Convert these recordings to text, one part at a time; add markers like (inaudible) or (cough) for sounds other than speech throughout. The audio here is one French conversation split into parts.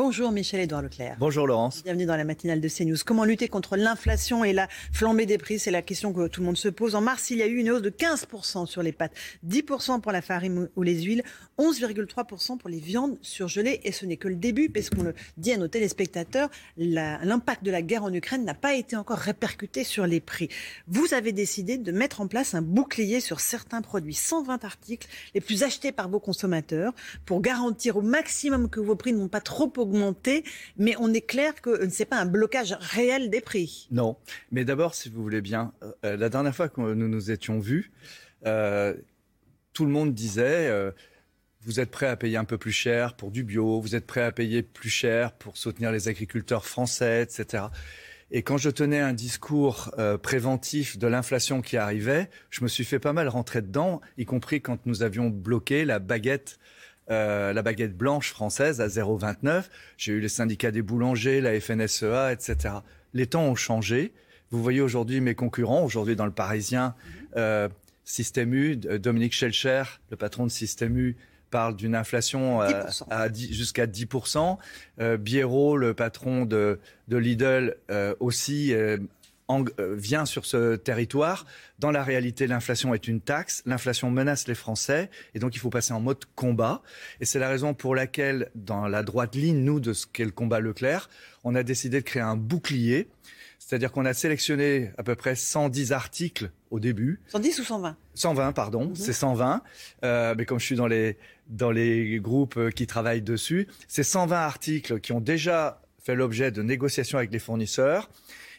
Bonjour Michel-Édouard Leclerc. Bonjour Laurence. Bienvenue dans la matinale de CNews. Comment lutter contre l'inflation et la flambée des prix? C'est la question que tout le monde se pose. En mars, il y a eu une hausse de 15% sur les pâtes, 10% pour la farine ou les huiles, 11,3% pour les viandes surgelées. Et ce n'est que le début, parce qu'on le dit à nos téléspectateurs, l'impact de la guerre en Ukraine n'a pas été encore répercuté sur les prix. Vous avez décidé de mettre en place un bouclier sur certains produits, 120 articles les plus achetés par vos consommateurs, pour garantir au maximum que vos prix n'ont pas trop augmenté, mais on est clair que ce n'est pas un blocage réel des prix. Non, mais d'abord, si vous voulez bien, euh, la dernière fois que nous nous étions vus, euh, tout le monde disait... Euh, vous êtes prêt à payer un peu plus cher pour du bio, vous êtes prêt à payer plus cher pour soutenir les agriculteurs français, etc. Et quand je tenais un discours euh, préventif de l'inflation qui arrivait, je me suis fait pas mal rentrer dedans, y compris quand nous avions bloqué la baguette euh, la baguette blanche française à 0,29. J'ai eu les syndicats des boulangers, la FNSEA, etc. Les temps ont changé. Vous voyez aujourd'hui mes concurrents, aujourd'hui dans le Parisien, euh, Système U, Dominique Schelcher, le patron de Système U, parle d'une inflation euh, à, jusqu'à 10%. Euh, le patron de, de Lidl, euh, aussi vient sur ce territoire. Dans la réalité, l'inflation est une taxe. L'inflation menace les Français. Et donc, il faut passer en mode combat. Et c'est la raison pour laquelle, dans la droite ligne, nous, de ce qu'est le combat Leclerc, on a décidé de créer un bouclier. C'est-à-dire qu'on a sélectionné à peu près 110 articles au début. 110 ou 120 120, pardon, mhm. c'est 120. Euh, mais comme je suis dans les, dans les groupes euh, qui travaillent dessus, c'est 120 articles qui ont déjà fait l'objet de négociations avec les fournisseurs.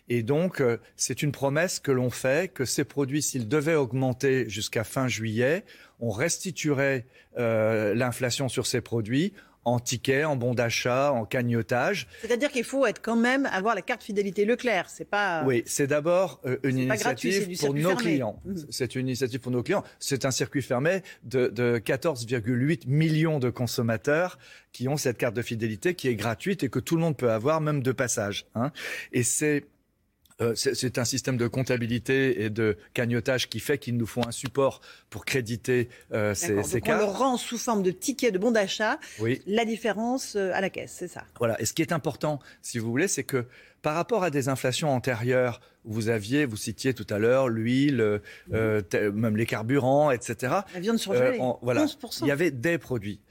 Et donc, euh, c'est une promesse que l'on fait que ces produits, s'ils devaient augmenter jusqu'à fin juillet, on restituerait l'inflation sur ces produits en tickets, en bons d'achat, en cagnotage. C'est-à-dire qu'il faut être quand même avoir la carte fidélité Leclerc. C'est pas. Oui, c'est d'abord euh, une initiative pour nos clients. Mmh. C'est une initiative pour nos clients. C'est un circuit fermé de, de 14,8 millions de consommateurs qui ont cette carte de fidélité qui est gratuite et que tout le monde peut avoir, même de passage. Hein. Et c'est euh, c'est un système de comptabilité et de cagnotage qui fait qu'il nous faut un support pour créditer euh, ces, ces cartes. On le rend sous forme de ticket de bon d'achat. Oui. La différence euh, à la caisse, c'est ça. Voilà. Et ce qui est important, si vous voulez, c'est que par rapport à des inflations antérieures, vous aviez, vous citiez tout à l'heure l'huile, même les carburants, etc. La viande surgelée. voilà. Il y avait des produits.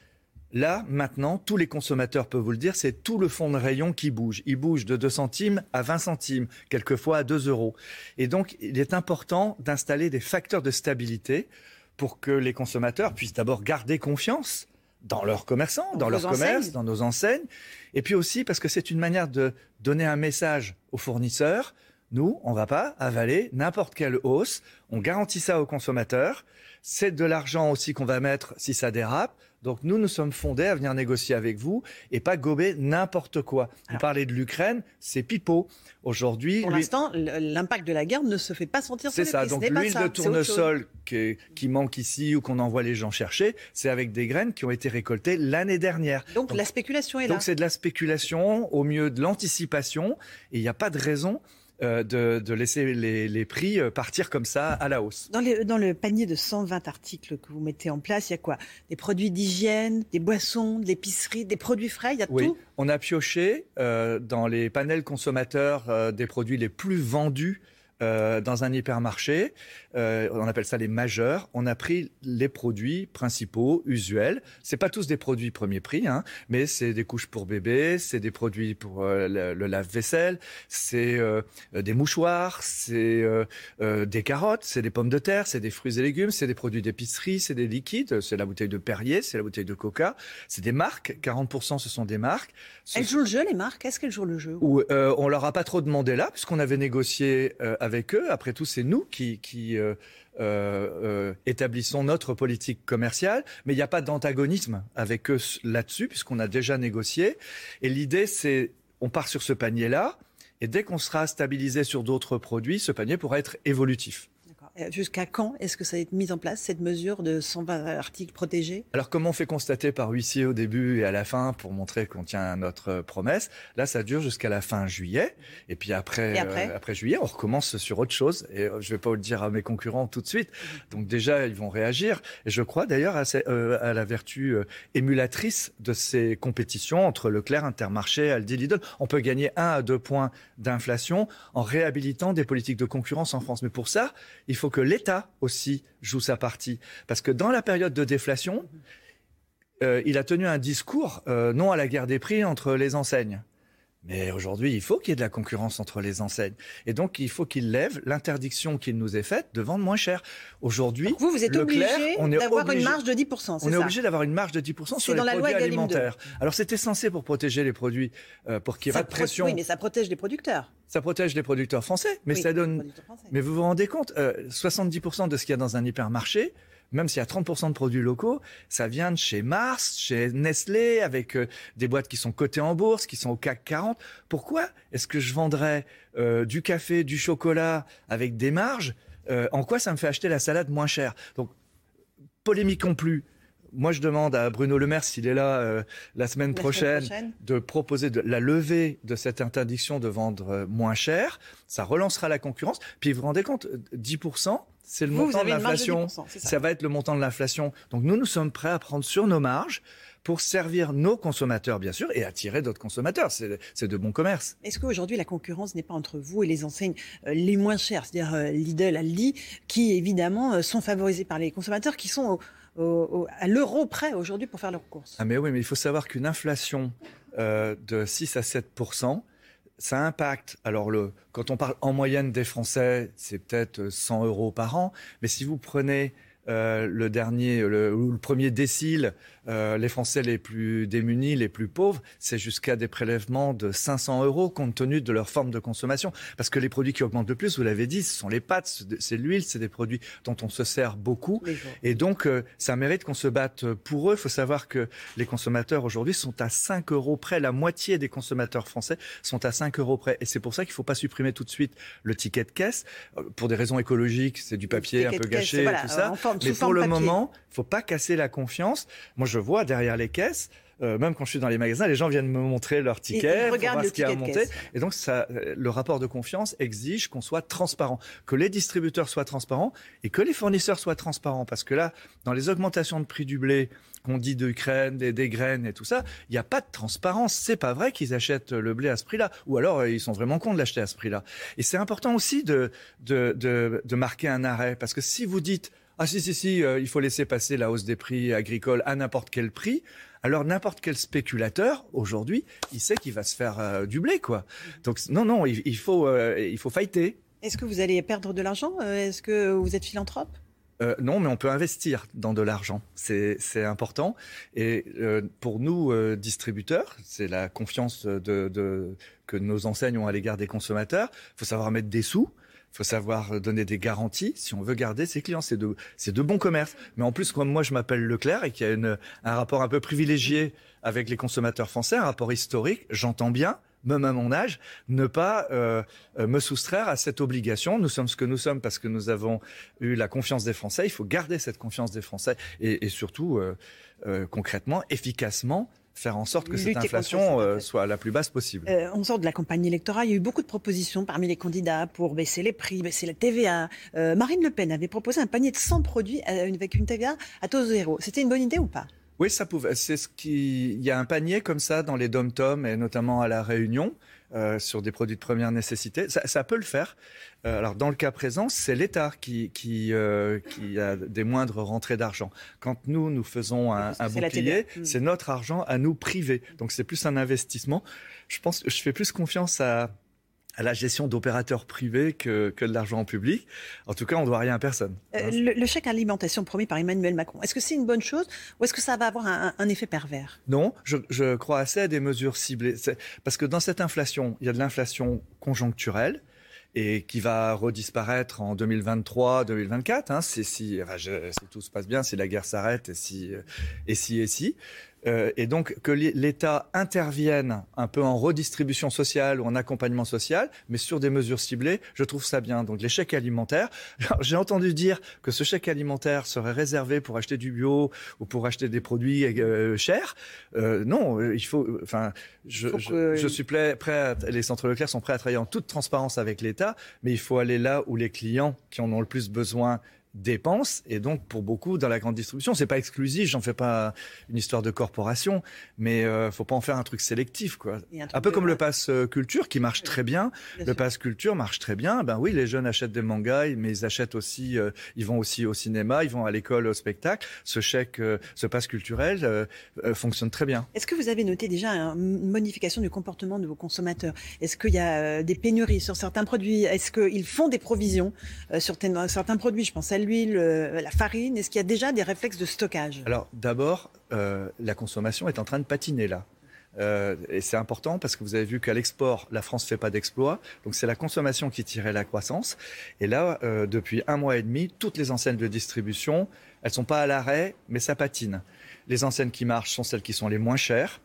Là, maintenant, tous les consommateurs peuvent vous le dire, c'est tout le fond de rayon qui bouge. Il bouge de 2 centimes à 20 centimes, quelquefois à 2 euros. Et donc, il est important d'installer des facteurs de stabilité pour que les consommateurs puissent d'abord garder confiance dans leurs commerçants, dans, leurs commerces, dans nos enseignes. Et puis aussi parce que c'est une manière de donner un message aux fournisseurs. Nous, on ne va pas avaler n'importe quelle hausse. On garantit ça aux consommateurs. C'est de l'argent aussi qu'on va mettre si ça dérape. Donc nous, nous sommes fondés à venir négocier avec vous et pas gober n'importe quoi. Vous parlez de l'Ukraine, c'est pipeau. Aujourd'hui, pour l'instant, l'impact de la guerre ne se fait pas sentir. C'est ça. Donc l'huile de tournesol qui, qui, manque ici ou qu'on envoie les gens chercher, c'est avec des graines qui ont été récoltées l'année dernière. Donc, la spéculation est là. Donc c'est de la spéculation au mieux de l'anticipation et il n'y a pas de raison euh, de, laisser les, prix euh, partir comme ça à la hausse. Dans, le panier de 120 articles que vous mettez en place, il y a quoi? Des produits d'hygiène, des boissons, de l'épicerie, des produits frais, il y a oui. tout? On a pioché euh, dans les panels consommateurs des produits les plus vendus dans un hypermarché. Euh, on appelle ça les majeurs. On a pris les produits principaux, usuels. C'est pas tous des produits premier prix, hein, mais c'est des couches pour bébé, c'est des produits pour euh, le, lave-vaisselle, c'est euh, des mouchoirs, c'est des carottes, c'est des pommes de terre, c'est des fruits et légumes, c'est des produits d'épicerie, c'est des liquides, c'est la bouteille de Perrier, c'est la bouteille de Coca, c'est des marques. 40% ce sont des marques. elles jouent le jeu, les marques? Est-ce qu'elles jouent le jeu? On leur a pas trop demandé là, puisqu'on avait négocié avec eux. Après tout, c'est nous qui, euh, euh, euh, établissons notre politique commerciale, mais il n'y a pas d'antagonisme avec eux là-dessus, puisqu'on a déjà négocié. Et l'idée, c'est, on part sur ce panier-là, et dès qu'on sera stabilisé sur d'autres produits, ce panier pourra être évolutif. Euh, jusqu'à quand est-ce que ça va être mis en place, cette mesure de 120 articles protégés? Alors, comme on fait constater par huissier au début et à la fin pour montrer qu'on tient à notre promesse, là, ça dure jusqu'à la fin juillet. Et puis après, Et après euh, après juillet, on recommence sur autre chose. Et euh, je vais pas le dire à mes concurrents tout de suite. Donc déjà, ils vont réagir. Et je crois d'ailleurs à, ces- euh, à la vertu euh, émulatrice de ces compétitions entre Leclerc, Intermarché, Aldi, Lidl. On peut gagner un à deux points d'inflation en réhabilitant des politiques de concurrence en France. Mais pour ça, il faut que l'État aussi joue sa partie. Parce que dans la période de déflation, euh, il a tenu un discours euh, non à la guerre des prix entre les enseignes. Mais aujourd'hui, il faut qu'il y ait de la concurrence entre les enseignes. Et donc, il faut qu'il lève l'interdiction qu'il nous est faite de vendre moins cher. Aujourd'hui, Vous, vous êtes Leclerc, obligé d'avoir une marge de 10%, c'est on est ça obligé d'avoir une marge de 10% C'est sur les dans la loi produits Egalim 2. alimentaires. Alors, c'était censé pour protéger les produits, euh, pour qu'il n'y ait pas de pression. Oui, mais ça protège les producteurs. Ça protège les producteurs français, mais Oui, ça donne. Mais vous vous rendez compte, euh, 70% de ce qu'il y a dans un hypermarché, même s'il y a 30% de produits locaux, ça vient de chez Mars, chez Nestlé, avec euh, des boîtes qui sont cotées en bourse, qui sont au CAC 40. Pourquoi est-ce que je vendrais euh, du café, du chocolat avec des marges Euh, En quoi ça me fait acheter la salade moins chère Donc, polémiquons plus. Moi, je demande à Bruno Le Maire, s'il est là la semaine prochaine, prochaine. de proposer de la levée de cette interdiction de vendre moins cher. Ça relancera la concurrence. Puis vous vous rendez compte, euh, 10%, c'est le Vous, montant de l'inflation. 10%, c'est ça. Ça va être le montant de l'inflation. Donc nous, nous sommes prêts à prendre sur nos marges pour servir nos consommateurs, bien sûr, et attirer d'autres consommateurs. C'est c'est de bon commerce. Est-ce qu'aujourd'hui, la concurrence n'est pas entre vous et les enseignes euh, les moins chères, c'est-à-dire euh, Lidl, Aldi, qui évidemment euh, sont favorisés par les consommateurs, qui sont au- au- au- à l'euro près aujourd'hui pour faire leurs courses? Ah mais oui, mais il faut savoir qu'une inflation de 6 à 7 ça impacte. Alors le, quand on parle en moyenne des Français, c'est peut-être 100 euros par an, mais si vous prenez euh, le dernier, le premier décile, euh, les Français les plus démunis, les plus pauvres, c'est jusqu'à des prélèvements de 500 euros compte tenu de leur forme de consommation. Parce que les produits qui augmentent le plus, vous l'avez dit, ce sont les pâtes, c'est l'huile, c'est des produits dont on se sert beaucoup. Et donc, euh, ça mérite qu'on se batte pour eux. Il faut savoir que les consommateurs aujourd'hui sont à 5 euros près. La moitié des consommateurs français sont à 5 euros près. Et c'est pour ça qu'il ne faut pas supprimer tout de suite le ticket de caisse. Euh, Pour des raisons écologiques, c'est du papier un peu gâché voilà, tout ça. Mais pour le papier. moment, il faut pas casser la confiance. Moi, je vois derrière les caisses, euh, même quand je suis dans les magasins, les gens viennent me montrer leur ticket, pour voir ce qui a monté. Et donc, ça, euh, le rapport de confiance exige qu'on soit transparent, que les distributeurs soient transparents et que les fournisseurs soient transparents. Parce que là, dans les augmentations de prix du blé qu'on dit d'Ukraine, des, des graines et tout ça, il n'y a pas de transparence. C'est pas vrai qu'ils achètent le blé à ce prix-là. Ou alors, euh, ils sont vraiment cons de l'acheter à ce prix-là. Et c'est important aussi de, de, de, de marquer un arrêt. Parce que si vous dites, ah si, si, si, euh, il faut laisser passer la hausse des prix agricoles à n'importe quel prix, alors n'importe quel spéculateur, aujourd'hui, il sait qu'il va se faire euh, du blé, quoi. Donc non, non, il, il faut, euh, il faut fighter. Est-ce que vous allez perdre de l'argent Euh, Est-ce que vous êtes philanthrope? Euh, non, mais on peut investir dans de l'argent. C'est c'est important. Et euh, pour nous, euh, distributeurs, c'est la confiance de, de, que nos enseignes ont à l'égard des consommateurs. Il faut savoir mettre des sous. Faut savoir donner des garanties si on veut garder ses clients. C'est de, c'est de bon commerce. Mais en plus, comme moi, je m'appelle Leclerc et qu'il y a une, un rapport un peu privilégié avec les consommateurs français, un rapport historique, j'entends bien, même à mon âge, ne pas euh, euh, me soustraire à cette obligation. Nous sommes ce que nous sommes parce que nous avons eu la confiance des Français. Il faut garder cette confiance des Français et, et surtout, euh, euh, concrètement, efficacement, faire en sorte que cette inflation euh, soit la plus basse possible. Euh, on sort de la campagne électorale. Il y a eu beaucoup de propositions parmi les candidats pour baisser les prix, baisser la TVA. Euh, Marine Le Pen avait proposé un panier de 100 produits euh, avec une TVA à taux zéro. C'était une bonne idée ou pas? Oui, ça pouvait. C'est ce qui. Il y a un panier comme ça dans les dom-toms et notamment à la Réunion euh, sur des produits de première nécessité. Ça, ça peut le faire. Euh, alors dans le cas présent, c'est l'État qui qui euh, qui a des moindres rentrées d'argent. Quand nous nous faisons un, un bouclier, TVA. Mm. c'est notre argent à nous privé. Donc c'est plus un investissement. Je pense que je fais plus confiance à à la gestion d'opérateurs privés que, que de l'argent public. En tout cas, on doit rien à personne. Euh, le, le chèque alimentation promis par Emmanuel Macron, est-ce que c'est une bonne chose ou est-ce que ça va avoir un, un effet pervers? Non, je, je crois assez à des mesures ciblées. Parce que dans cette inflation, il y a de l'inflation conjoncturelle et qui va redisparaître en 2023, 2024. Hein, si, si, si tout se passe bien, si la guerre s'arrête, et si, et si, et si. Euh, et donc que l'État intervienne un peu en redistribution sociale ou en accompagnement social, mais sur des mesures ciblées, je trouve ça bien. Donc les chèques alimentaires, (laughs) j'ai entendu dire que ce chèque alimentaire serait réservé pour acheter du bio ou pour acheter des produits euh, chers. Euh, non, il faut. Enfin, je, je, je, suis prêt, prêt à, les centres Leclerc sont prêts à travailler en toute transparence avec l'État, mais il faut aller là où les clients qui en ont le plus besoin dépenses. Et donc pour beaucoup dans la grande distribution c'est pas exclusif j'en fais pas une histoire de corporation mais euh, faut pas en faire un truc sélectif quoi. Un, peu comme le pass euh, culture qui marche très bien, le pass culture marche très bien. Ben oui les jeunes achètent des mangas mais ils achètent aussi euh, ils vont aussi au cinéma ils vont à l'école au spectacle. Ce chèque euh, ce pass culturel fonctionne très bien. Est-ce que vous avez noté déjà une modification du comportement de vos consommateurs? Est-ce qu'il y a des pénuries sur certains produits? Est-ce qu'ils font des provisions sur certains produits? Je pense à l'huile, euh, la farine Est-ce qu'il y a déjà des réflexes de stockage? Alors d'abord, euh, la consommation est en train de patiner là. Euh, et c'est important parce que vous avez vu qu'à l'export, la France ne fait pas d'exploit. Donc c'est la consommation qui tirait la croissance. Et là, depuis un mois et demi, toutes les enseignes de distribution, elles sont pas à l'arrêt, mais ça patine. Les enseignes qui marchent sont celles qui sont les moins chères.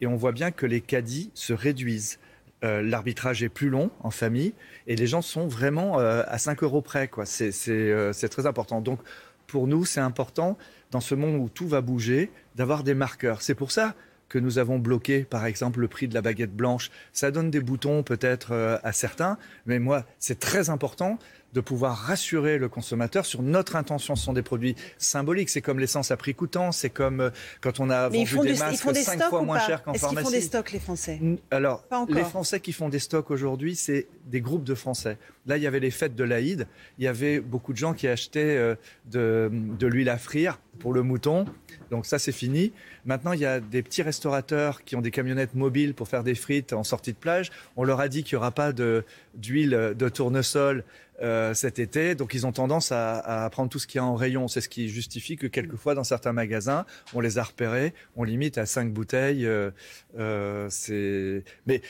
Et on voit bien que les caddies se réduisent. Euh, l'arbitrage est plus long en famille et les gens sont vraiment euh, à 5 euros près. Quoi. Euh, c'est, très important. Donc pour nous, c'est important dans ce monde où tout va bouger d'avoir des marqueurs. C'est pour ça que nous avons bloqué, par exemple, le prix de la baguette blanche. Ça donne des boutons peut-être à certains, mais moi, c'est très important de pouvoir rassurer le consommateur sur notre intention. Ce sont des produits symboliques. C'est comme l'essence à prix coûtant. C'est comme euh, quand on a vendu des, masques cinq fois moins cher qu'en pharmacie. Est-ce qu'ils font des stocks, les Français? Alors, les Français qui font des stocks aujourd'hui, c'est des groupes de Français. Là, il y avait les fêtes de l'Aïd. Il y avait beaucoup de gens qui achetaient euh, de, de l'huile à frire pour le mouton. Donc ça, c'est fini. Maintenant, il y a des petits restaurateurs qui ont des camionnettes mobiles pour faire des frites en sortie de plage. On leur a dit qu'il n'y aura pas d'huile de tournesol euh, cet été. Donc ils ont tendance à, à, prendre tout ce qu'il y a en rayon. C'est ce qui justifie que quelquefois dans certains magasins, on les a repérés, on limite à cinq bouteilles. Euh, euh, c'est mais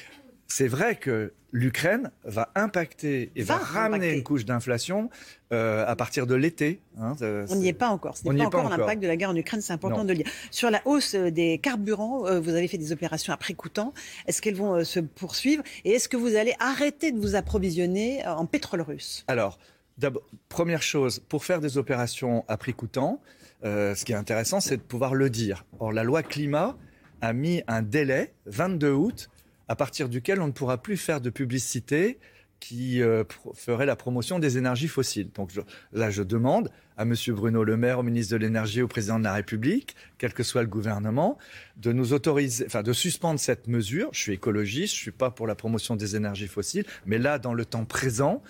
c'est vrai que l'Ukraine va impacter et va, ramener une couche d'inflation euh, à partir de l'été. Hein, on n'y est pas encore. Ce n'est pas, encore l'impact de la guerre en Ukraine, c'est important de le dire. Sur la hausse euh, des carburants, euh, vous avez fait des opérations à prix coûtant. Est-ce qu'elles vont se poursuivre? Et est-ce que vous allez arrêter de vous approvisionner en pétrole russe? Alors, première chose, pour faire des opérations à prix coûtant, ce qui est intéressant, c'est de pouvoir le dire. Or, la loi climat a mis un délai, 22 août, à partir duquel on ne pourra plus faire de publicité qui euh, ferait la promotion des énergies fossiles. Donc là, je demande à M. Bruno Le Maire, au ministre de l'Énergie, au président de la République, quel que soit le gouvernement, de nous autoriser, enfin de suspendre cette mesure. Je suis écologiste, je suis pas pour la promotion des énergies fossiles, mais là, dans le temps présent,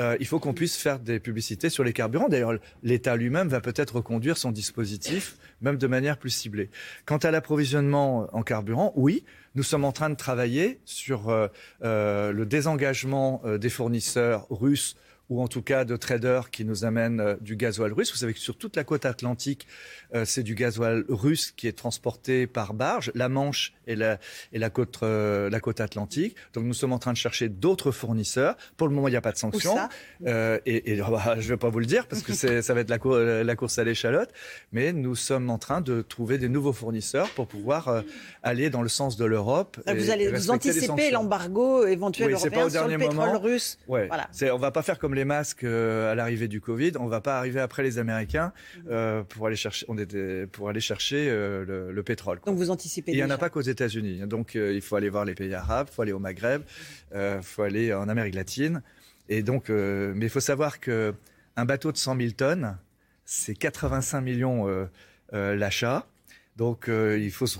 euh, il faut qu'on puisse faire des publicités sur les carburants. D'ailleurs, l'État lui-même va peut-être reconduire son dispositif, même de manière plus ciblée. Quant à l'approvisionnement en carburant, oui, nous sommes en train de travailler sur euh, euh, le désengagement des fournisseurs russes ou en tout cas de traders qui nous amènent euh, du gasoil russe. Vous savez que sur toute la côte atlantique, euh, c'est du gasoil russe qui est transporté par barge, la Manche et la, et la, côte, euh, la côte atlantique. Donc nous sommes en train de chercher d'autres fournisseurs. Pour le moment, il n'y a pas de sanctions. Euh, et, et (laughs) bah, je ne vais pas vous le dire parce que ça va être la, cour, la course à l'échalote. Mais nous sommes en train de trouver des nouveaux fournisseurs pour pouvoir aller dans le sens de l'Europe. Vous allez vous anticiper l'embargo éventuel européen sur le pétrole russe. Ouais. Voilà. On va pas faire comme les masques euh, à l'arrivée du Covid. On va pas arriver après les Américains euh, pour aller chercher, on était, pour aller chercher euh, le, pétrole. Donc vous anticipez. Il n'y en a pas qu'aux États-Unis. Donc il faut aller voir les pays arabes, il faut aller au Maghreb, il faut aller en Amérique latine. Et donc, mais il faut savoir que un bateau de 100 000 tonnes, c'est 85 millions l'achat. Donc euh, il faut se...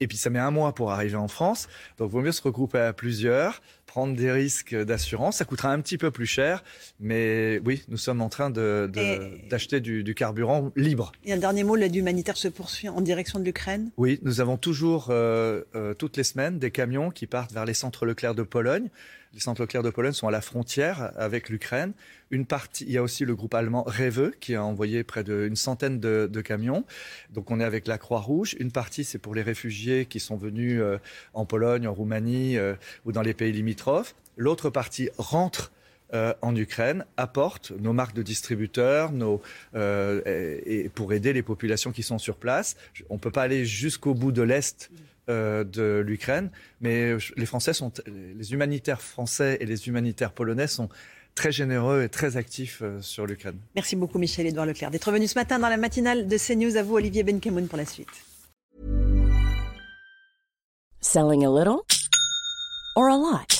et puis ça met un mois pour arriver en France. Donc il vaut mieux se regrouper à plusieurs, prendre des risques d'assurance. Ça coûtera un petit peu plus cher, mais oui, nous sommes en train de, d'acheter du, du, carburant libre. Et un dernier mot, l'aide humanitaire se poursuit en direction de l'Ukraine. Oui, nous avons toujours euh, euh, toutes les semaines des camions qui partent vers les centres Leclerc de Pologne. Les centres Leclerc de Pologne sont à la frontière avec l'Ukraine. Une partie, il y a aussi le groupe allemand Reveux qui a envoyé près d'une centaine de, de, camions. Donc on est avec la Croix-Rouge. Une partie, c'est pour les réfugiés qui sont venus euh, en Pologne, en Roumanie ou dans les pays limitrophes. L'autre partie rentre euh, en Ukraine, apportent nos marques de distributeurs, nos, euh, et, et pour aider les populations qui sont sur place. On ne peut pas aller jusqu'au bout de l'Est euh, de l'Ukraine, mais les Français sont, les humanitaires français et les humanitaires polonais sont très généreux et très actifs euh, sur l'Ukraine. Merci beaucoup Michel-Édouard Leclerc d'être venu ce matin dans la matinale de CNews. À vous Olivier Benkemoun pour la suite. Selling a little or a lot?